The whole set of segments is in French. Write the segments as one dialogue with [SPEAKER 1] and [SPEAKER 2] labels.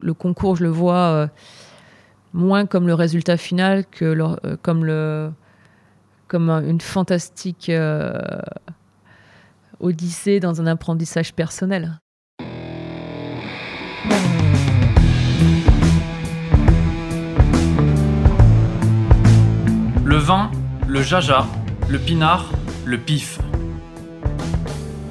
[SPEAKER 1] Le concours, je le vois moins comme le résultat final que comme, le, comme une fantastique odyssée dans un apprentissage personnel.
[SPEAKER 2] Le vin, le jaja, le pinard, le pif.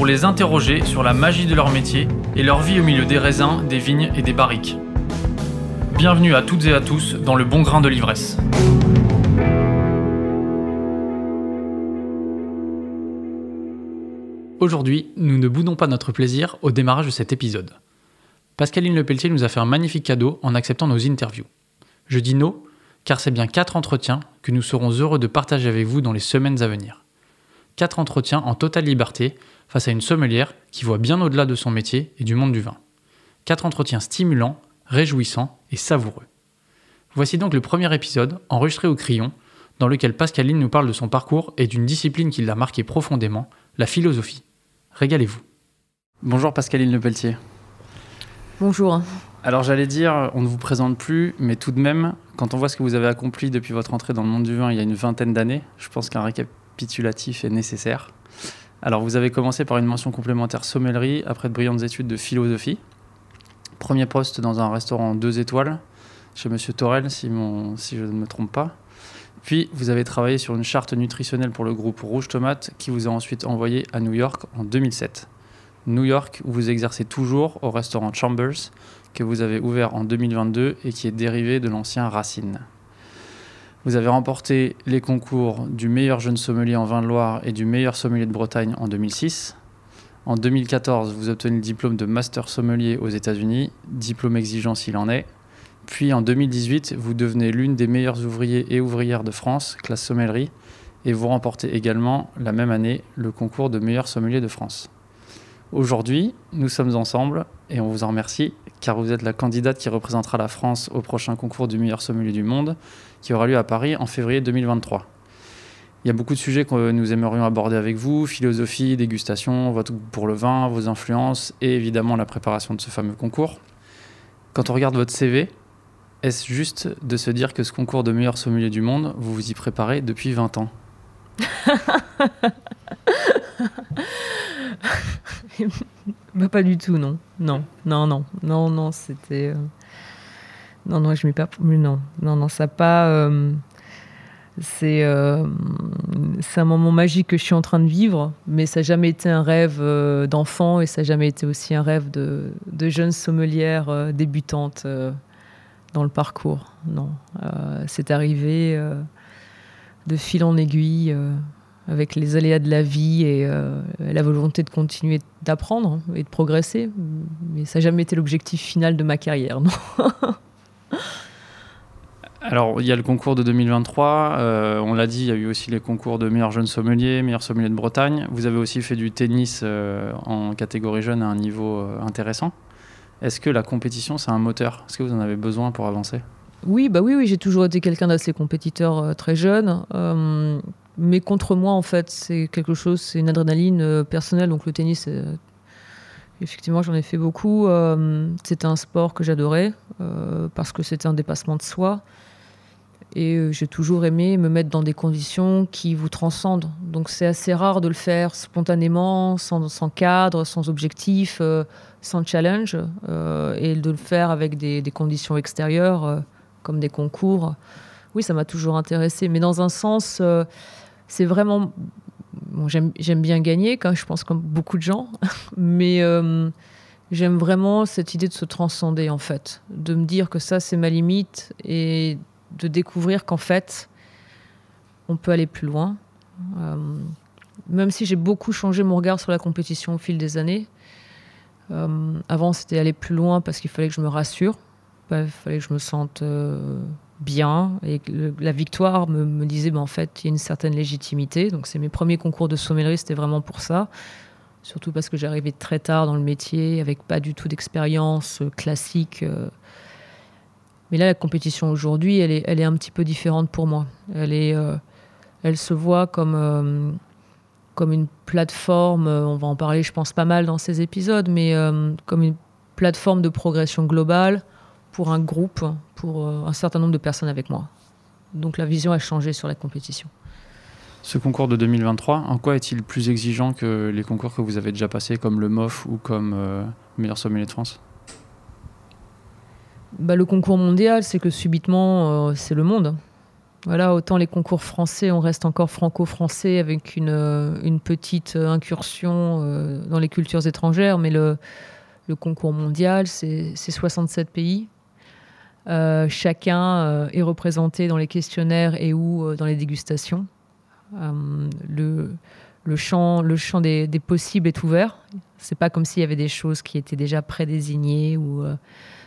[SPEAKER 2] pour les interroger sur la magie de leur métier et leur vie au milieu des raisins, des vignes et des barriques. Bienvenue à toutes et à tous dans le bon grain de l'ivresse. Aujourd'hui, nous ne boudons pas notre plaisir au démarrage de cet épisode. Pascaline Lepelletier nous a fait un magnifique cadeau en acceptant nos interviews. Je dis nos car c'est bien quatre entretiens que nous serons heureux de partager avec vous dans les semaines à venir. Quatre entretiens en totale liberté face à une sommelière qui voit bien au-delà de son métier et du monde du vin. Quatre entretiens stimulants, réjouissants et savoureux. Voici donc le premier épisode, enregistré au crayon, dans lequel Pascaline nous parle de son parcours et d'une discipline qui l'a marqué profondément, la philosophie. Régalez-vous. Bonjour Pascaline Lepelletier.
[SPEAKER 1] Bonjour.
[SPEAKER 2] Alors j'allais dire, on ne vous présente plus, mais tout de même, quand on voit ce que vous avez accompli depuis votre entrée dans le monde du vin il y a une vingtaine d'années, je pense qu'un récapitulatif est nécessaire. Alors vous avez commencé par une mention complémentaire sommellerie après de brillantes études de philosophie. Premier poste dans un restaurant deux étoiles chez Monsieur Torel, si, si je ne me trompe pas. Puis vous avez travaillé sur une charte nutritionnelle pour le groupe Rouge Tomate qui vous a ensuite envoyé à New York en 2007. New York, où vous exercez toujours au restaurant Chambers, que vous avez ouvert en 2022 et qui est dérivé de l'ancien Racine. Vous avez remporté les concours du meilleur jeune sommelier en vin de Loire et du meilleur sommelier de Bretagne en 2006. En 2014, vous obtenez le diplôme de master sommelier aux États-Unis, diplôme exigeant s'il en est. Puis en 2018, vous devenez l'une des meilleures ouvriers et ouvrières de France, classe sommellerie, et vous remportez également la même année le concours de meilleur sommelier de France. Aujourd'hui, nous sommes ensemble et on vous en remercie car vous êtes la candidate qui représentera la France au prochain concours du meilleur sommelier du monde qui aura lieu à Paris en février 2023. Il y a beaucoup de sujets que nous aimerions aborder avec vous, philosophie, dégustation, votre goût pour le vin, vos influences et évidemment la préparation de ce fameux concours. Quand on regarde votre CV, est-ce juste de se dire que ce concours de meilleur sommelier du monde, vous vous y préparez depuis 20 ans?
[SPEAKER 1] Bah, pas du tout, non. Non, non, non, non, non, c'était. Euh, non, non, je m'y pas. Non, non, non, ça pas. Euh, c'est euh, c'est un moment magique que je suis en train de vivre, mais ça n'a jamais été un rêve d'enfant et ça n'a jamais été aussi un rêve de, de jeune sommelière débutante dans le parcours. Non, c'est arrivé de fil en aiguille avec les aléas de la vie et euh, la volonté de continuer d'apprendre et de progresser. Mais ça n'a jamais été l'objectif final de ma carrière, non
[SPEAKER 2] Alors, il y a le concours de 2023. Euh, on l'a dit, il y a eu aussi les concours de meilleur jeune sommelier, meilleur sommelier de Bretagne. Vous avez aussi fait du tennis euh, en catégorie jeune à un niveau intéressant. Est-ce que la compétition, c'est un moteur? Est-ce que vous en avez besoin pour avancer?
[SPEAKER 1] Oui, bah oui, oui j'ai toujours été quelqu'un d'assez compétiteur très jeune mais contre moi, en fait, c'est quelque chose, c'est une adrénaline euh, personnelle. Donc le tennis, euh, effectivement, j'en ai fait beaucoup. Euh, c'était un sport que j'adorais parce que c'était un dépassement de soi. Et j'ai toujours aimé me mettre dans des conditions qui vous transcendent. Donc c'est assez rare de le faire spontanément, sans, cadre, sans objectif, sans challenge, et de le faire avec des conditions extérieures, comme des concours. Oui, ça m'a toujours intéressé, mais dans un sens c'est vraiment. J'aime bien gagner, je pense comme beaucoup de gens, mais euh, j'aime vraiment cette idée de se transcender en fait, de me dire que ça c'est ma limite et de découvrir qu'en fait on peut aller plus loin. Euh, même si j'ai beaucoup changé mon regard sur la compétition au fil des années. Euh, avant c'était aller plus loin parce qu'il fallait que je me rassure, il fallait que je me sente bien. Et la victoire me, disait, bah, en fait, il y a une certaine légitimité. Donc, c'est mes premiers concours de sommellerie, c'était vraiment pour ça. Surtout parce que j'arrivais très tard dans le métier, avec pas du tout d'expérience classique. Mais là, la compétition aujourd'hui, elle est, elle est un petit peu différente pour moi. Elle, est, elle se voit comme comme une plateforme, euh, on va en parler je pense pas mal dans ces épisodes, mais euh, comme une plateforme de progression globale pour un groupe, pour euh, un certain nombre de personnes avec moi. Donc la vision a changé sur la compétition.
[SPEAKER 2] Ce concours de 2023, en quoi est-il plus exigeant que les concours que vous avez déjà passés, comme le MOF ou comme Meilleur Sommelier de France?
[SPEAKER 1] Bah, Le concours mondial, c'est que subitement, c'est le monde. Voilà, autant les concours français, on reste encore franco-français avec une, euh, petite incursion euh, dans les cultures étrangères, mais le, concours mondial, c'est 67 pays. Euh, chacun est représenté dans les questionnaires et ou dans les dégustations. le, champ, des, possibles est ouvert. C'est pas comme s'il y avait des choses qui étaient déjà prédésignées ou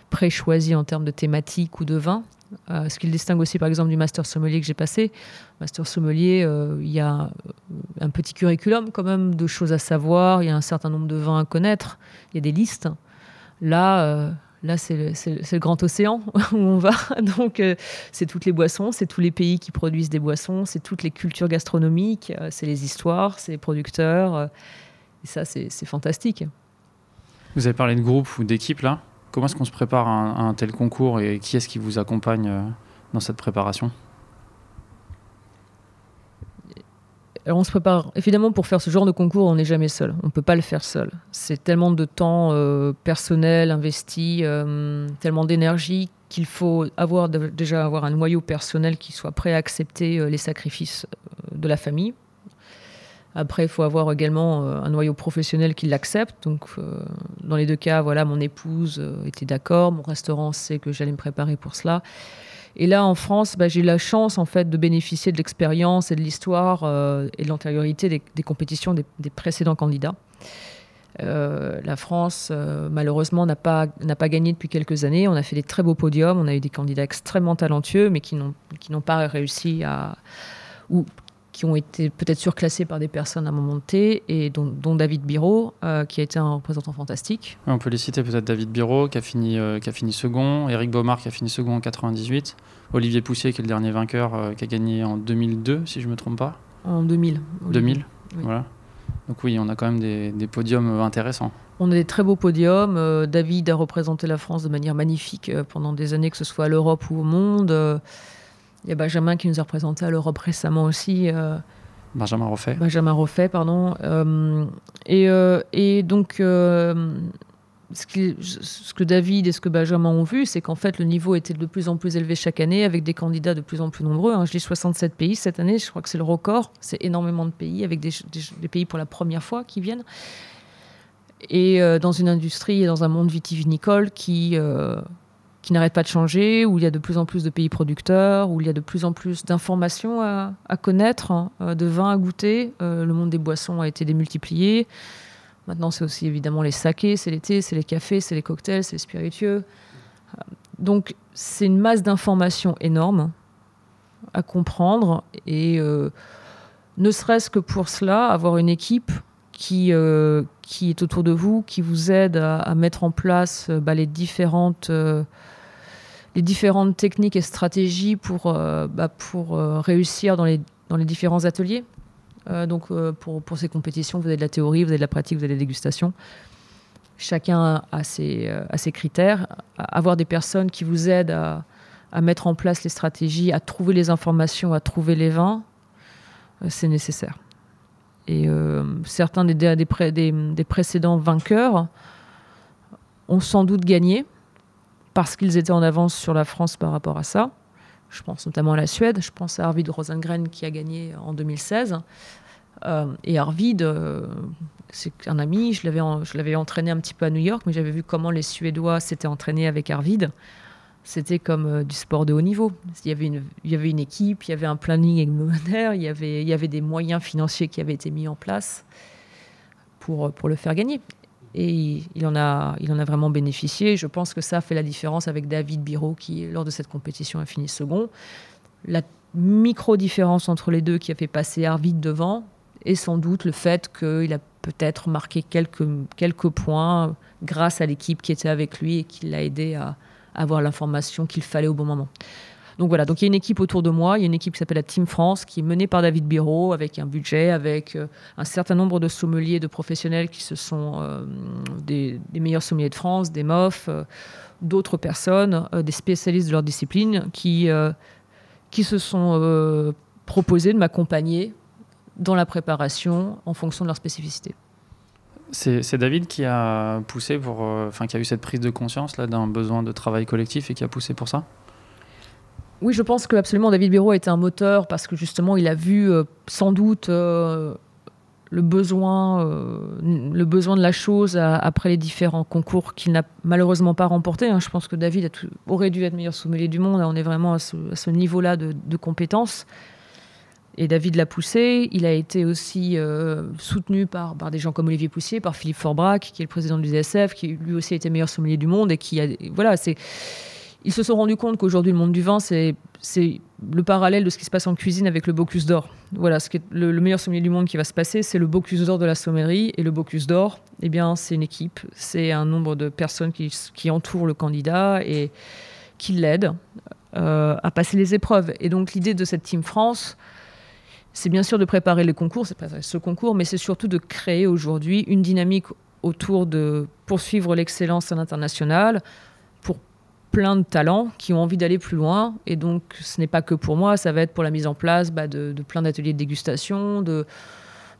[SPEAKER 1] pré-choisies en termes de thématique ou de vin. Euh, ce qui le distingue aussi par exemple du master sommelier que j'ai passé. Master sommelier, euh, il y a un petit curriculum quand même de choses à savoir, il y a un certain nombre de vins à connaître, il y a des listes. Là, euh, là c'est le, grand océan où on va. Donc c'est toutes les boissons, c'est tous les pays qui produisent des boissons, c'est toutes les cultures gastronomiques, c'est les histoires, c'est les producteurs. et ça, c'est fantastique.
[SPEAKER 2] Vous avez parlé de groupe ou d'équipe là Comment est-ce qu'on se prépare à un, tel concours et qui est-ce qui vous accompagne euh, dans cette préparation?
[SPEAKER 1] Alors on se prépare évidemment pour faire ce genre de concours, on n'est jamais seul. On ne peut pas le faire seul. C'est tellement de temps euh, personnel investi, euh, tellement d'énergie qu'il faut déjà avoir un noyau personnel qui soit prêt à accepter les sacrifices de la famille après, il faut avoir également euh, un noyau professionnel qui l'accepte. Donc, euh, dans les deux cas, voilà, mon épouse euh, était d'accord, mon restaurant sait que j'allais me préparer pour cela. Et là, en France, bah, j'ai eu la chance en fait de bénéficier de l'expérience et de l'histoire et de l'antériorité des, compétitions des, précédents candidats. la France, malheureusement, n'a pas, pas gagné depuis quelques années. On a fait des très beaux podiums, on a eu des candidats extrêmement talentueux, mais qui n'ont, qui n'ont pas réussi à, qui ont été peut-être surclassés par des personnes à un moment T, et dont, David Biro, euh, qui a été un représentant fantastique.
[SPEAKER 2] on peut les citer peut-être David Biro, qui a, fini, euh, qui a fini second, Eric Baumard, qui a fini second en 98, Olivier Poussier, qui est le dernier vainqueur, euh, qui a gagné en 2002, si je ne me trompe pas.
[SPEAKER 1] En 2000.
[SPEAKER 2] 2000, voilà. Donc oui, on a quand même des, des podiums intéressants.
[SPEAKER 1] On a des très beaux podiums. David a représenté la France de manière magnifique pendant des années, que ce soit à l'Europe ou au monde. Il y a Benjamin qui nous a représenté à l'Europe récemment aussi. Euh,
[SPEAKER 2] Benjamin Roffet.
[SPEAKER 1] Benjamin Roffet, pardon. Euh, et, euh, et, donc, ce, ce, que David et ce que Benjamin ont vu, c'est qu'en fait, le niveau était de plus en plus élevé chaque année, avec des candidats de plus en plus nombreux. Hein. Je dis 67 pays cette année, je crois que c'est le record. C'est énormément de pays, avec des, des, pays pour la première fois qui viennent. Et dans une industrie et dans un monde vitivinicole qui qui n'arrête pas de changer, où il y a de plus en plus de pays producteurs, où il y a de plus en plus d'informations à, connaître, hein, euh, de vins à goûter. Euh, le monde des boissons a été démultiplié. Maintenant, c'est aussi évidemment les sakés, c'est thés, c'est les cafés, c'est les cocktails, c'est les spiritueux. Euh, donc, c'est une masse d'informations énorme à comprendre et ne serait-ce que pour cela, avoir une équipe qui, qui est autour de vous, qui vous aide à, mettre en place bah, les différentes les différentes techniques et stratégies pour, euh, bah, euh, réussir dans les, différents ateliers. Euh, donc pour, ces compétitions, vous avez de la théorie, vous avez de la pratique, vous avez des dégustations. Chacun a ses, critères. Avoir des personnes qui vous aident à, mettre en place les stratégies, à trouver les informations, à trouver les vins, c'est nécessaire. Et certains des, des, des précédents vainqueurs ont sans doute gagné parce qu'ils étaient en avance sur la France par rapport à ça. Je pense notamment à la Suède, je pense à Arvid Rosengren qui a gagné en 2016. Euh, et Arvid, euh, c'est un ami, je l'avais, entraîné un petit peu à New York, mais j'avais vu comment les Suédois s'étaient entraînés avec Arvid. C'était comme euh, du sport de haut niveau. Il y, avait une, équipe, il y avait un planning hebdomadaire, il y avait, des moyens financiers qui avaient été mis en place pour le faire gagner. Et il, en a, il en a vraiment bénéficié. Je pense que ça fait la différence avec David Biro qui, lors de cette compétition, a fini second. La micro-différence entre les deux qui a fait passer Arvid devant est sans doute le fait qu'il a peut-être marqué quelques, quelques points grâce à l'équipe qui était avec lui et qui l'a aidé à avoir l'information qu'il fallait au bon moment. Donc voilà, donc il y a une équipe autour de moi, il y a une équipe qui s'appelle la Team France, qui est menée par David Biro, avec un budget, avec euh, un certain nombre de sommeliers, de professionnels qui se sont euh, des, meilleurs sommeliers de France, des MOF, euh, d'autres personnes, des spécialistes de leur discipline, qui, qui se sont proposés de m'accompagner dans la préparation en fonction de leur spécificité.
[SPEAKER 2] C'est David qui a poussé pour, enfin qui a eu cette prise de conscience là d'un besoin de travail collectif et qui a poussé pour ça?
[SPEAKER 1] Oui, je pense que absolument David Biro a été un moteur parce que justement il a vu euh, sans doute euh, le besoin, euh, le besoin de la chose après les différents concours qu'il n'a malheureusement pas remportés. Hein. Je pense que David aurait dû être meilleur sommelier du monde. On est vraiment à ce, niveau-là de, compétences. Et David l'a poussé. Il a été aussi soutenu par, des gens comme Olivier Poussier, par Philippe Forbrac, qui est le président de l'USF, qui lui aussi a été meilleur sommelier du monde et qui a, voilà, c'est ils se sont rendus compte qu'aujourd'hui, le monde du vin, c'est le parallèle de ce qui se passe en cuisine avec le Bocuse d'or. Voilà, ce qui est le, meilleur sommelier du monde qui va se passer, c'est le Bocuse d'or de la sommellerie. Et le Bocuse d'or, eh bien, c'est une équipe, c'est un nombre de personnes qui, qui, entourent le candidat et qui l'aident euh, à passer les épreuves. Et donc, l'idée de cette Team France, c'est bien sûr de préparer les concours, c'est préparer ce concours, mais c'est surtout de créer aujourd'hui une dynamique autour de poursuivre l'excellence à l'international plein de talents qui ont envie d'aller plus loin. Et donc, ce n'est pas que pour moi, ça va être pour la mise en place bah, de, plein d'ateliers de dégustation, de,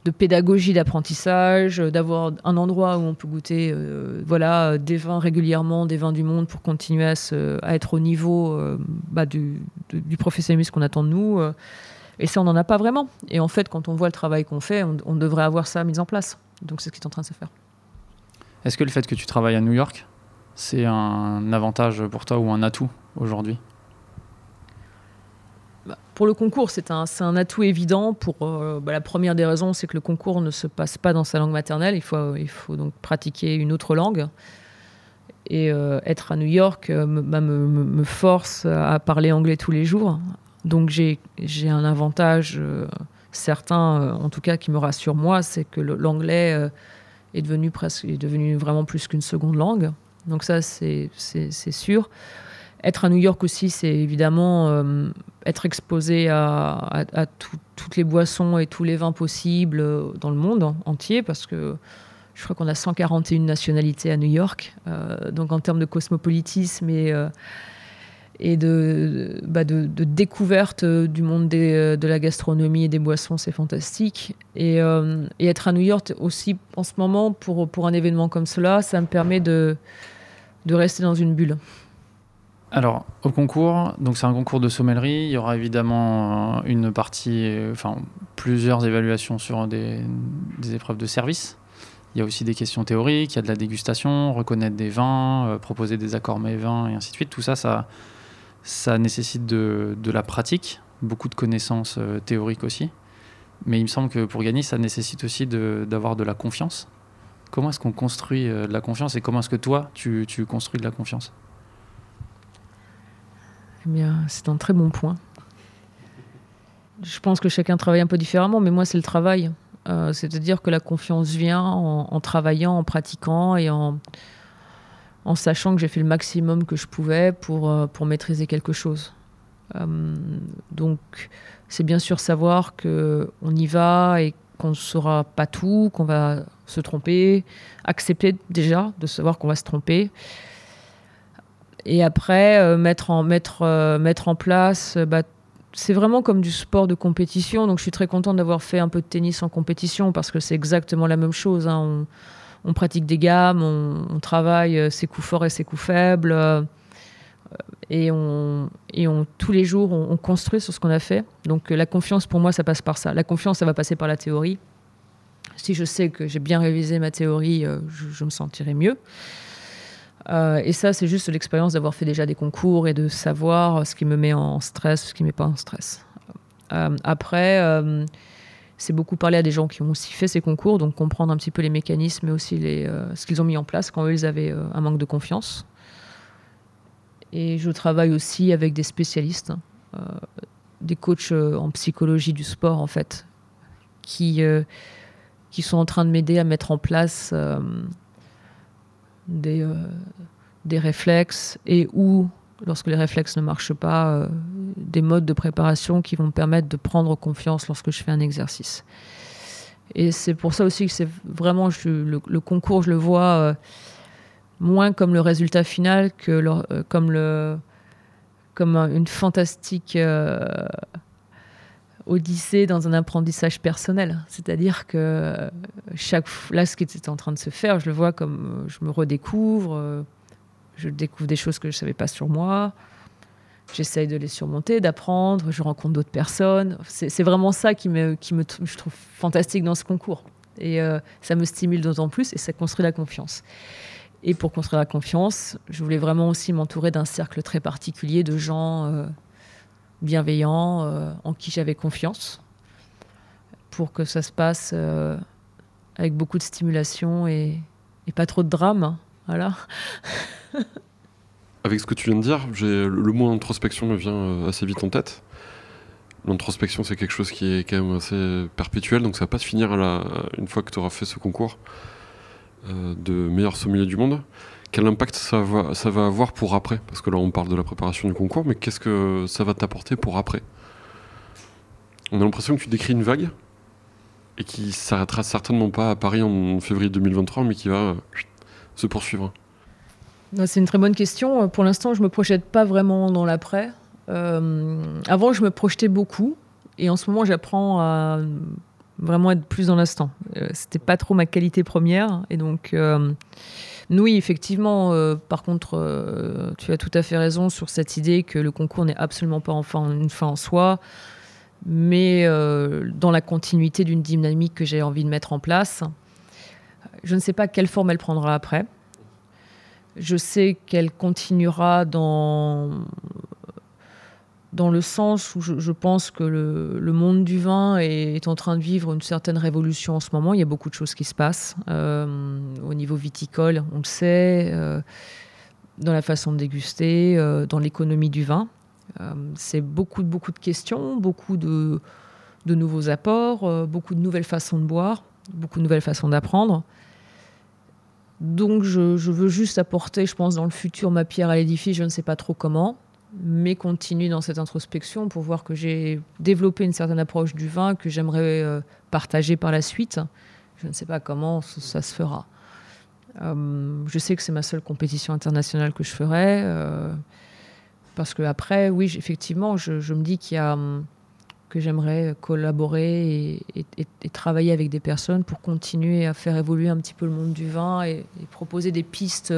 [SPEAKER 1] de pédagogie d'apprentissage, d'avoir un endroit où on peut goûter euh, voilà, des vins régulièrement, des vins du monde pour continuer à, à être au niveau euh, bah, du, du, professionnalisme qu'on attend de nous. Euh. et ça, on n'en a pas vraiment. Et en fait, quand on voit le travail qu'on fait, on, on devrait avoir ça mis en place. Donc, c'est ce qui est en train de se faire.
[SPEAKER 2] Est-ce que le fait que tu travailles à New York, c'est un avantage pour toi ou un atout aujourd'hui
[SPEAKER 1] bah, pour le concours, c'est un, un, atout évident. Pour euh, bah, la première des raisons, c'est que le concours ne se passe pas dans sa langue maternelle. Il faut, il faut donc pratiquer une autre langue. Et euh, être à New York euh, bah, me, me, force à parler anglais tous les jours. Donc j'ai un avantage certain, en tout cas qui me rassure moi, c'est que l'anglais est devenu presque, est devenu vraiment plus qu'une seconde langue. Donc ça, c'est sûr. Être à New York aussi, c'est évidemment euh, être exposé à, toutes les boissons et tous les vins possibles euh, dans le monde entier, parce que je crois qu'on a 141 nationalités à New York. Euh, donc en termes de cosmopolitisme et, bah de, découverte du monde de la gastronomie et des boissons, c'est fantastique. Et, être à New York aussi en ce moment, pour un événement comme cela, ça me permet de de rester dans une bulle.
[SPEAKER 2] Alors, au concours, donc c'est un concours de sommellerie. Il y aura évidemment euh, une partie, euh, enfin plusieurs évaluations sur des, épreuves de service. Il y a aussi des questions théoriques, il y a de la dégustation, reconnaître des vins, euh, proposer des accords mets vins et ainsi de suite. Tout ça, ça nécessite de, la pratique, beaucoup de connaissances théoriques aussi. Mais il me semble que pour gagner, ça nécessite aussi d'avoir de la confiance Comment est-ce qu'on construit euh, de la confiance et comment est-ce que toi, tu, construis de la confiance?
[SPEAKER 1] Eh bien, c'est un très bon point. Je pense que chacun travaille un peu différemment, mais moi, c'est le travail. Euh, c'est-à-dire que la confiance vient en, travaillant, en pratiquant et en, en sachant que j'ai fait le maximum que je pouvais pour, euh, pour maîtriser quelque chose. donc, c'est bien sûr savoir qu'on y va et qu'on ne saura pas tout, qu'on va se tromper, accepter déjà de savoir qu'on va se tromper. Et après, euh, mettre, en, mettre, euh, mettre en place, euh, bah, c'est vraiment comme du sport de compétition. Donc je suis très contente d'avoir fait un peu de tennis en compétition parce que c'est exactement la même chose. Hein. On, pratique des gammes, on, travaille ses coups forts et ses coups faibles. Et on, et on, tous les jours, on, on construit sur ce qu'on a fait. Donc la confiance, pour moi, ça passe par ça. La confiance, ça va passer par la théorie si je sais que j'ai bien révisé ma théorie, euh, je, me sentirai mieux. Euh, et ça, c'est juste l'expérience d'avoir fait déjà des concours et de savoir ce qui me met en stress, ce qui ne met pas en stress. Euh, après, c'est beaucoup parler à des gens qui ont aussi fait ces concours, donc comprendre un petit peu les mécanismes, mais aussi ce qu'ils ont mis en place quand ils avaient un manque de confiance. Et je travaille aussi avec des spécialistes, des coachs en psychologie du sport en fait, qui, qui sont en train de m'aider à mettre en place des, des réflexes et ou lorsque les réflexes ne marchent pas, euh, des modes de préparation qui vont me permettre de prendre confiance lorsque je fais un exercice. Et c'est pour ça aussi que c'est vraiment le, concours, je le vois euh, moins comme le résultat final que euh, comme, une fantastique odyssée dans un apprentissage personnel. C'est-à-dire que chaque là, ce qui était en train de se faire, je le vois comme je me redécouvre je découvre des choses que je ne savais pas sur moi. J'essaye de les surmonter, d'apprendre. Je rencontre d'autres personnes. C'est vraiment ça qui me, je trouve fantastique dans ce concours. Et euh, ça me stimule d'autant plus et ça construit la confiance. Et pour construire la confiance, je voulais vraiment aussi m'entourer d'un cercle très particulier de gens euh, bienveillants, euh, en qui j'avais confiance, pour que ça se passe avec beaucoup de stimulation et, pas trop de drame. Voilà.
[SPEAKER 3] Avec ce que tu viens de dire, le mot introspection me vient euh, assez vite en tête. L'introspection, c'est quelque chose qui est quand même assez perpétuel, donc ça va pas se finir une fois que tu auras fait ce concours euh, de meilleur sommelier du monde. Quel impact ça va, avoir pour après? Parce que là, on parle de la préparation du concours, mais qu'est-ce que ça va t'apporter pour après? On a l'impression que tu décris une vague et qui s'arrêtera certainement pas à Paris en février 2023, mais qui va euh, se poursuivre.
[SPEAKER 1] C'est une très bonne question. Pour l'instant, je ne me projette pas vraiment dans l'après. Euh, avant, je me projetais beaucoup. Et en ce moment, j'apprends à vraiment être plus dans l'instant. Euh, c'était pas trop ma qualité première. Et donc, euh, oui, effectivement, euh, par contre, tu as tout à fait raison sur cette idée que le concours n'est absolument pas une fin en soi, mais dans la continuité d'une dynamique que j'ai envie de mettre en place. Je ne sais pas quelle forme elle prendra après. Je sais qu'elle continuera dans, dans le sens où je, pense que le, monde du vin est, en train de vivre une certaine révolution en ce moment. Il y a beaucoup de choses qui se passent euh, au niveau viticole, on le sait, euh, dans la façon de déguster, euh, dans l'économie du vin. C'est beaucoup, beaucoup de questions, beaucoup de, de nouveaux apports, beaucoup de nouvelles façons de boire, beaucoup de nouvelles façons d'apprendre. Donc je, veux juste apporter, je pense, dans le futur ma pierre à l'édifice, je ne sais pas trop comment, mais continuer dans cette introspection pour voir que j'ai développé une certaine approche du vin que j'aimerais euh, partager par la suite. Je ne sais pas comment ça, se fera. Euh, je sais que c'est ma seule compétition internationale que je ferai. Euh, parce que après, oui, effectivement, je, je me dis qu'il y a hum, que j'aimerais collaborer et, travailler avec des personnes pour continuer à faire évoluer un petit peu le monde du vin et, proposer des pistes,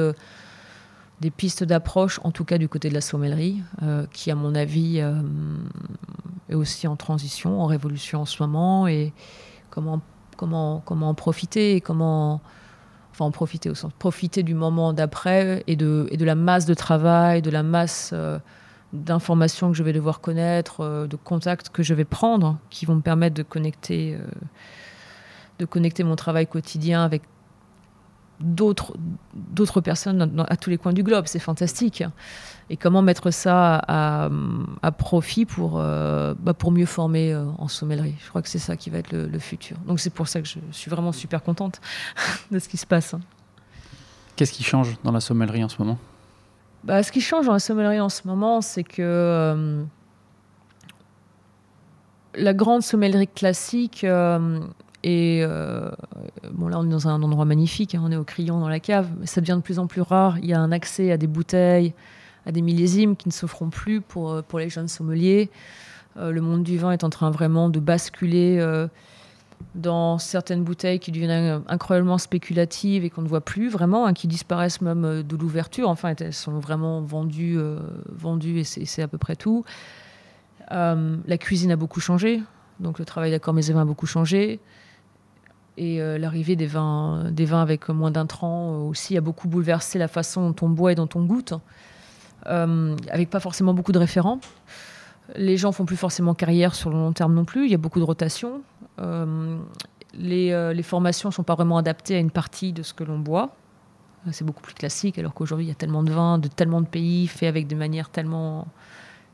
[SPEAKER 1] des pistes d'approche, en tout cas du côté de la sommellerie, euh, qui à mon avis euh, est aussi en transition, en révolution en ce moment, et comment, comment, comment en profiter comment enfin en profiter au sens profiter du moment d'après et de, et de la masse de travail, de la masse euh, d'informations que je vais devoir connaître, de contacts que je vais prendre, qui vont me permettre de connecter, de connecter mon travail quotidien avec d'autres d'autres personnes à tous les coins du globe. C'est fantastique. Et comment mettre ça à, profit pour, euh, bah, pour mieux former en sommellerie. Je crois que c'est ça qui va être le, futur. Donc c'est pour ça que je suis vraiment super contente de ce qui se passe.
[SPEAKER 2] Qu'est-ce qui change dans la sommellerie en ce moment?
[SPEAKER 1] Bah, ce qui change dans la sommellerie en ce moment, c'est que euh, la grande sommellerie classique euh, est. Euh, bon, là, on est dans un endroit magnifique, hein, on est au crayon dans la cave, mais ça devient de plus en plus rare. Il y a un accès à des bouteilles, à des millésimes qui ne s'offront plus pour, pour les jeunes sommeliers. le monde du vin est en train vraiment de basculer dans certaines bouteilles qui deviennent incroyablement spéculatives et qu'on ne voit plus vraiment, hein, qui disparaissent même euh, de l'ouverture. Enfin, elles sont vraiment vendues, euh, vendues et c'est à peu près tout. Euh, la cuisine a beaucoup changé, donc le travail d'accord vins a beaucoup changé. Et l'arrivée des vins, des vins avec moins d'intrants aussi a beaucoup bouleversé la façon dont on boit et dont on goûte, avec pas forcément beaucoup de référents. Les gens font plus forcément carrière sur le long terme non plus. Il y a beaucoup de rotation. Euh, les, euh, les, formations ne sont pas vraiment adaptées à une partie de ce que l'on boit. C'est beaucoup plus classique, alors qu'aujourd'hui, il y a tellement de vins, de tellement de pays, faits avec des manières tellement,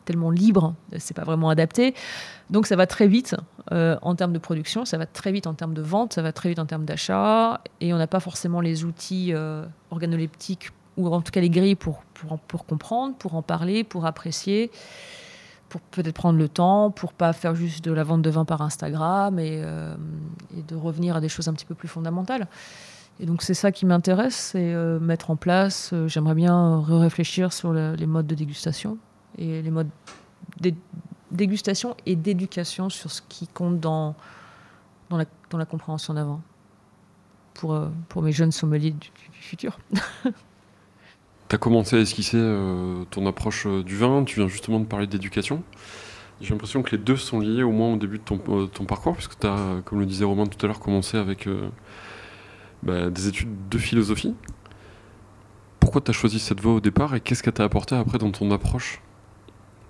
[SPEAKER 1] tellement libres. C'est pas vraiment adapté. Donc, ça va très vite euh, en termes de production, ça va très vite en termes de vente, ça va très vite en termes d'achat. Et on n'a pas forcément les outils organoleptiques, ou en tout cas les grilles pour, pour, comprendre, pour en parler, pour apprécier pour peut-être prendre le temps, pour pas faire juste de la vente de vin par Instagram et, euh, de revenir à des choses un petit peu plus fondamentales. Et donc c'est ça qui m'intéresse, c'est euh, mettre en place, euh, j'aimerais bien réfléchir sur les modes de dégustation et les modes de dégustation et d'éducation sur ce qui compte dans, dans, la, dans la compréhension d'avant pour, pour mes jeunes sommeliers du, futur.
[SPEAKER 3] tu as commencé à esquisser euh, ton approche euh, du vin, tu viens justement de parler d'éducation. J'ai l'impression que les deux sont liés au moins au début de ton, euh, parcours, puisque tu as, comme le disait Romain tout à l'heure, commencé avec bah, des études de philosophie. Pourquoi tu as choisi cette voie au départ et qu'est-ce qu'elle t'a apporté après dans ton approche?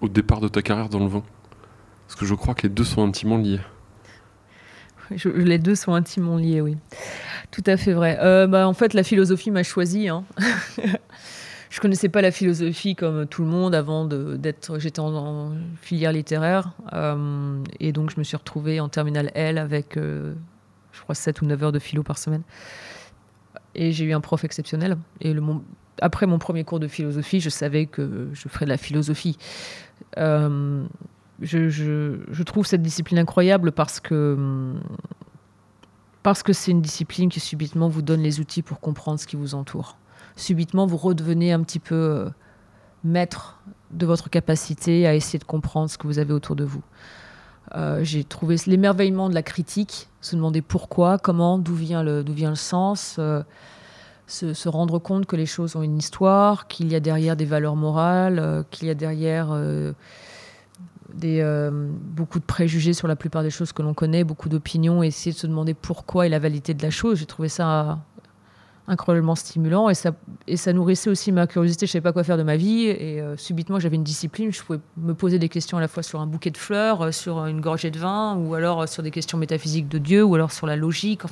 [SPEAKER 3] Au départ de ta carrière dans le vin Parce que je crois que les deux sont intimement liés.
[SPEAKER 1] les deux sont intimement liés, oui. Tout à fait vrai. bah, en fait, la philosophie m'a choisi. Hein. je connaissais pas la philosophie comme tout le monde avant d'être. J'étais en, filière littéraire euh, et donc je me suis retrouvée en terminale L avec, euh, je crois, 7 ou 9 heures de philo par semaine. Et j'ai eu un prof exceptionnel. Et après mon premier cours de philosophie, je savais que je ferais de la philosophie. Euh, je, trouve cette discipline incroyable parce que parce que c'est une discipline qui subitement vous donne les outils pour comprendre ce qui vous entoure subitement vous redevenez un petit peu euh, maître de votre capacité à essayer de comprendre ce que vous avez autour de vous. Euh, j'ai trouvé l'émerveillement de la critique, se demander pourquoi, comment, d'où vient le, vient le sens, se, rendre compte que les choses ont une histoire, qu'il y a derrière des valeurs morales, qu'il y a derrière des, beaucoup de préjugés sur la plupart des choses que l'on connaît, beaucoup d'opinions, essayer de se demander pourquoi et la validité de la chose. J'ai trouvé ça incroyablement stimulant et ça, et nourrissait aussi ma curiosité. Je ne savais pas quoi faire de ma vie et euh, subitement j'avais une discipline. Je pouvais me poser des questions à la fois sur un bouquet de fleurs, euh, sur une gorgée de vin ou alors euh, sur des questions métaphysiques de Dieu ou alors sur la logique.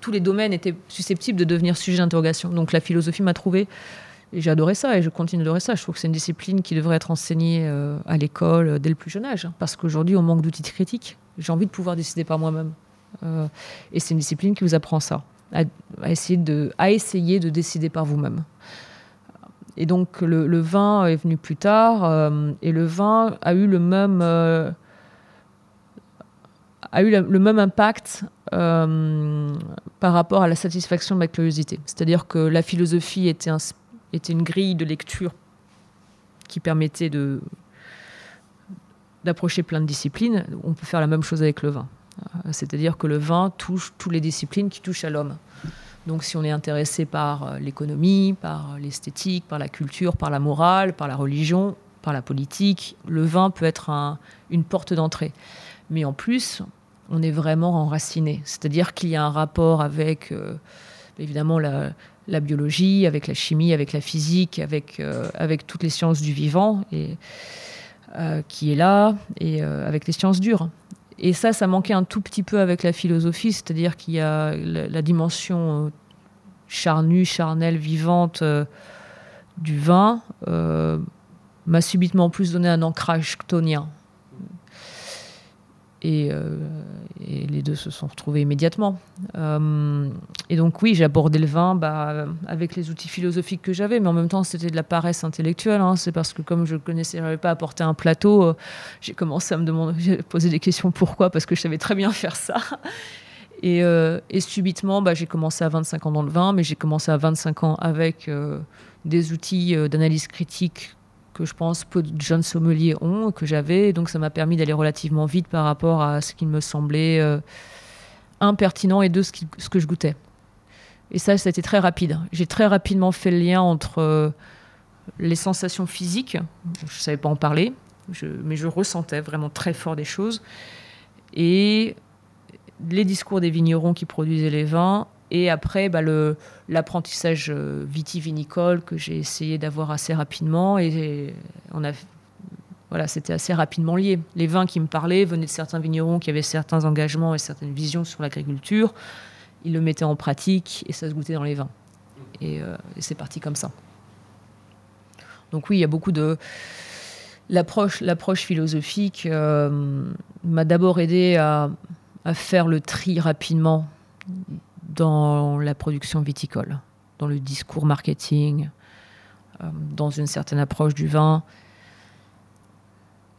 [SPEAKER 1] Tous les domaines étaient susceptibles de devenir sujet d'interrogation. Donc la philosophie m'a trouvé et j'ai adoré ça et je continue d'adorer ça. Je trouve que c'est une discipline qui devrait être enseignée à l'école dès le plus jeune âge parce qu'aujourd'hui on manque d'outils de critique. J'ai envie de pouvoir décider par moi-même. et c'est une discipline qui vous apprend ça à, essayer, de, décider par vous-même. Et donc le, vin est venu plus tard, euh, et le vin a eu le même, euh, a eu le même impact euh, par rapport à la satisfaction de ma curiosité. C'est-à-dire que la philosophie était, un, était une grille de lecture qui permettait d'approcher plein de disciplines. On peut faire la même chose avec le vin. Euh, c'est-à-dire que le vin touche toutes les disciplines qui touchent à l'homme. Donc si on est intéressé par euh, l'économie, par l'esthétique, par la culture, par la morale, par la religion, par la politique, le vin peut être une porte d'entrée. Mais en plus, on est vraiment enraciné. C'est-à-dire qu'il y a un rapport avec, euh, évidemment, la, biologie, avec la chimie, avec la physique, avec, avec toutes les sciences du vivant, et, qui est là, et avec les sciences dures. Et ça, ça manquait un tout petit peu avec la philosophie, c'est-à-dire qu'il y a la, dimension euh, charnue, charnelle, vivante euh, du vin euh, m'a subitement plus donné un ancrage Euh, et, les deux se sont retrouvés immédiatement. Euh, et donc oui, j'ai abordé le vin bah, avec les outils philosophiques que j'avais, mais en même temps c'était de la paresse intellectuelle. Hein. C'est parce que comme je connaissais, j'avais pas apporté un plateau, euh, j'ai commencé à me poser des questions pourquoi, parce que je savais très bien faire ça. Et, et subitement, bah, j'ai commencé à 25 ans dans le vin, mais j'ai commencé à 25 ans avec des outils d'analyse critique que je pense peu de jeunes sommeliers ont, que j'avais. Donc ça m'a permis d'aller relativement vite par rapport à ce qui me semblait euh, impertinent et de ce, ce, que je goûtais. Et ça, ça a été très rapide. J'ai très rapidement fait le lien entre euh, les sensations physiques, je ne savais pas en parler, mais je ressentais vraiment très fort des choses, et les discours des vignerons qui produisaient les vins et après, bah, l'apprentissage vitivinicole que j'ai essayé d'avoir assez rapidement. Et on a, voilà, c'était assez rapidement lié. Les vins qui me parlaient venaient de certains vignerons qui avaient certains engagements et certaines visions sur l'agriculture. Ils le mettaient en pratique et ça se goûtait dans les vins. Et, euh, c'est parti comme ça. Donc oui, il y a beaucoup de l'approche, philosophique euh, m'a d'abord aidé à, faire le tri rapidement dans la production viticole, dans le discours marketing, euh, dans une certaine approche du vin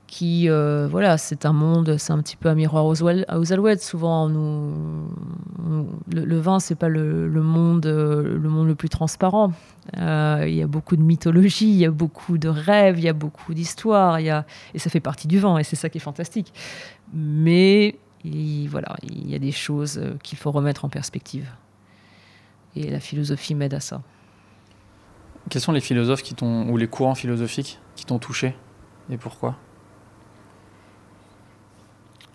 [SPEAKER 1] qui, euh, voilà, c'est un monde, c'est un petit peu un miroir aux, aux alouettes. Souvent, le, le, vin, c'est pas le, monde, le monde le plus transparent. Euh, il y a beaucoup de mythologie, il y a beaucoup de rêves, il y a beaucoup d'histoires, et ça fait partie du vin, et c'est ça qui est fantastique. Mais il, voilà, il y a des choses qu'il faut remettre en perspective. Et la philosophie m'aide à ça.
[SPEAKER 2] Quels sont les philosophes qui t'ont, ou les courants philosophiques qui t'ont touché, et pourquoi?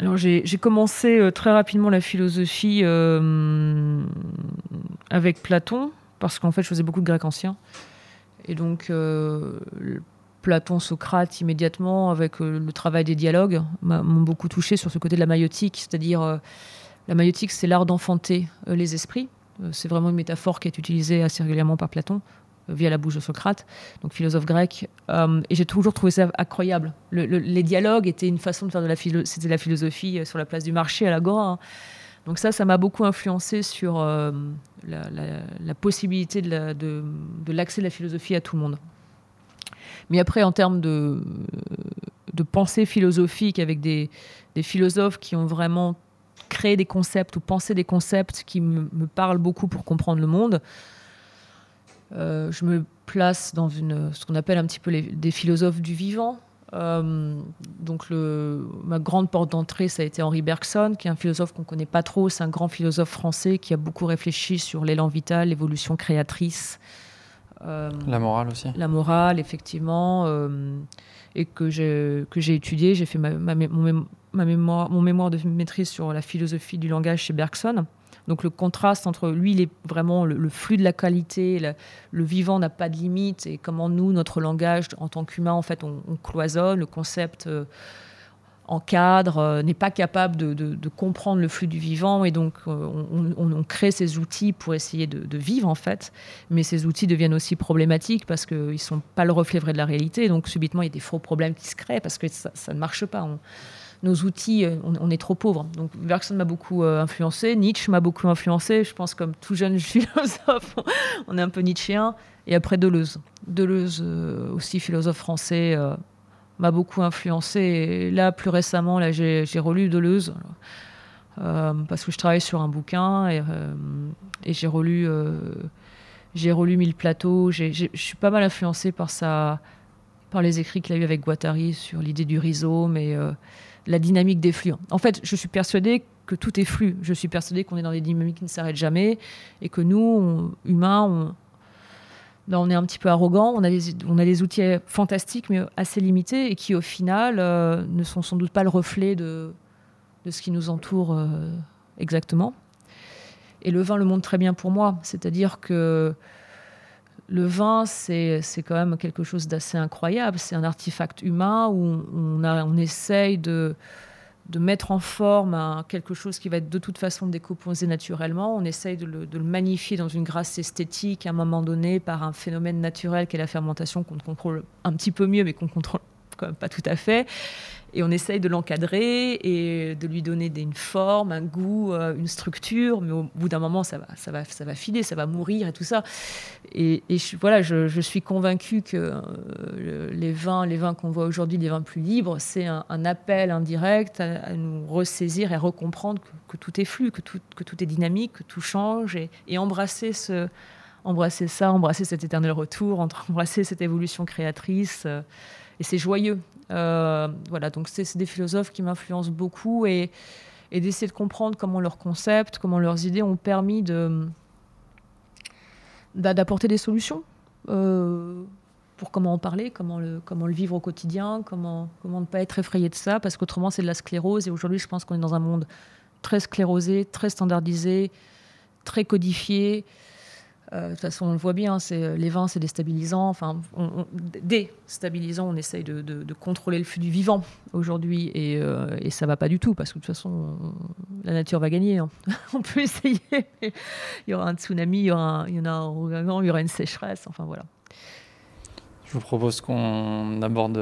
[SPEAKER 1] Alors j'ai commencé euh, très rapidement la philosophie euh, avec Platon, parce qu'en fait je faisais beaucoup de grec ancien. Et donc euh, Platon, Socrate, immédiatement, avec euh, le travail des dialogues, m'ont beaucoup touché sur ce côté de la maïotique, c'est-à-dire euh, la maïotique c'est l'art d'enfanter euh, les esprits. c'est vraiment une métaphore qui est utilisée assez régulièrement par Platon via la bouche de Socrate, donc philosophe grec. Et j'ai toujours trouvé ça incroyable. Le, le, les dialogues étaient une façon de faire de la philo c'était la philosophie sur la place du marché à l'agora. Hein. Donc ça, ça m'a beaucoup influencé sur la, possibilité de, de, de l'accès de la philosophie à tout le monde. Mais après, en termes de, pensée philosophique avec des, philosophes qui ont vraiment créé des concepts ou pensé des concepts qui me, parlent beaucoup pour comprendre le monde, euh, je me place dans ce qu'on appelle un petit peu des philosophes du vivant. Euh, donc ma grande porte d'entrée, ça a été Henri Bergson, qui est un philosophe qu'on ne connaît pas trop. C'est un grand philosophe français qui a beaucoup réfléchi sur l'élan vital, l'évolution créatrice.
[SPEAKER 2] Euh, la morale aussi.
[SPEAKER 1] La morale, effectivement. Euh, et que j'ai étudié. J'ai fait ma, ma, mon, ma mémoire, mon mémoire de maîtrise sur la philosophie du langage chez Bergson. Donc le contraste entre lui, il est vraiment le, le flux de la qualité, le, le vivant n'a pas de limite, et comment nous, notre langage, en tant qu'humain, en fait, on, on, cloisonne, le concept euh, encadre, euh, n'est pas capable de, comprendre le flux du vivant, et donc euh, on, crée ces outils pour essayer de, vivre, en fait. Mais ces outils deviennent aussi problématiques parce qu'ils ne sont pas le reflet vrai de la réalité, donc subitement, il y a des faux problèmes qui se créent parce que ça, ne marche pas. Nos outils, euh, on, est trop pauvres. Donc Bergson m'a beaucoup influencé, Nietzsche m'a beaucoup influencé. Je pense comme tout jeune philosophe, on est un peu nietzschéen. Et après Deleuze, Deleuze aussi philosophe français, m'a beaucoup influencé. Là, plus récemment, là, j'ai relu Deleuze. Euh, parce que je travaille sur un bouquin et, euh, j'ai relu, j'ai relu Mille plateaux. Je suis pas mal influencé par par les écrits qu'il a eu avec Guattari sur l'idée du rhizome et la dynamique des flux. En fait, je suis persuadée que tout est flux. Je suis persuadée qu'on est dans des dynamiques qui ne s'arrêtent jamais et que nous, humains, on, ben on est un petit peu arrogant, on a, des, on a des outils fantastiques mais assez limités et qui au final euh, ne sont sans doute pas le reflet de, de ce qui nous entoure euh, exactement. Et le vin le montre très bien pour moi, c'est-à-dire que le vin, c'est quand même quelque chose d'assez incroyable. C'est un artefact humain où on, a, on essaye de, de mettre en forme quelque chose qui va être de toute façon décomposé naturellement. On essaye de le, de le, magnifier dans une grâce esthétique à un moment donné par un phénomène naturel qui est la fermentation qu'on contrôle un petit peu mieux, mais qu'on contrôle quand même pas tout à fait et on essaye de l'encadrer et de lui donner une forme, un goût, euh, une structure, mais au bout d'un moment, ça va, ça, va, ça va filer, ça va mourir et tout ça. Et, je, voilà, je, suis convaincue que euh, les vins, les vins qu'on voit aujourd'hui, les vins plus libres, c'est un, appel indirect à, nous ressaisir et recomprendre que, que, tout est flux, que tout, que tout est dynamique, que tout change et, et embrasser ce embrasser ça, embrasser cet éternel retour, embrasser cette évolution créatrice. Euh, et c'est joyeux. Euh, voilà, donc c'est des philosophes qui m'influencent beaucoup et, d'essayer de comprendre comment leurs concepts, comment leurs idées ont permis d'apporter des solutions euh, pour comment en parler, comment le, comment le vivre au quotidien, comment, comment ne pas être effrayé de ça, parce qu'autrement c'est de la sclérose et aujourd'hui je pense qu'on est dans un monde très sclérosé, très standardisé, très codifié, de toute façon, on le voit bien, c'est les vins, c'est déstabilisant. Enfin, on, déstabilisant, on essaye de, de, contrôler le flux du vivant aujourd'hui, et, euh, et, ça va pas du tout parce que de toute façon, la nature va gagner. Hein. on peut essayer. il y aura un tsunami, il y aura, il y en a un ouragan, il y aura une sécheresse. Enfin voilà.
[SPEAKER 2] Je vous propose qu'on aborde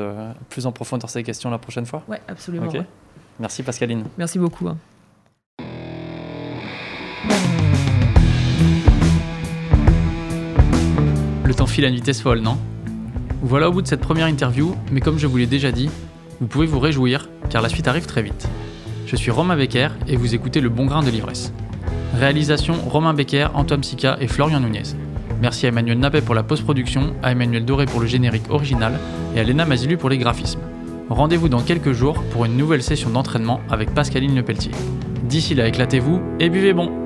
[SPEAKER 2] plus en profondeur ces questions la prochaine fois.
[SPEAKER 1] Oui, absolument.
[SPEAKER 2] Merci Pascaline.
[SPEAKER 1] Merci beaucoup. Hein.
[SPEAKER 2] À une vitesse folle, non? Voilà au bout de cette première interview, mais comme je vous l'ai déjà dit, vous pouvez vous réjouir, car la suite arrive très vite. Je suis Romain Becker et vous écoutez Le Bon Grain de l'Ivresse. Réalisation Romain Becker, Antoine Sica et Florian Nunez. Merci à Emmanuel Napet pour la post-production, à Emmanuel Doré pour le générique original et à Léna Mazilu pour les graphismes. Rendez-vous dans quelques jours pour une nouvelle session d'entraînement avec Pascaline Lepelletier. D'ici là, éclatez-vous et buvez bon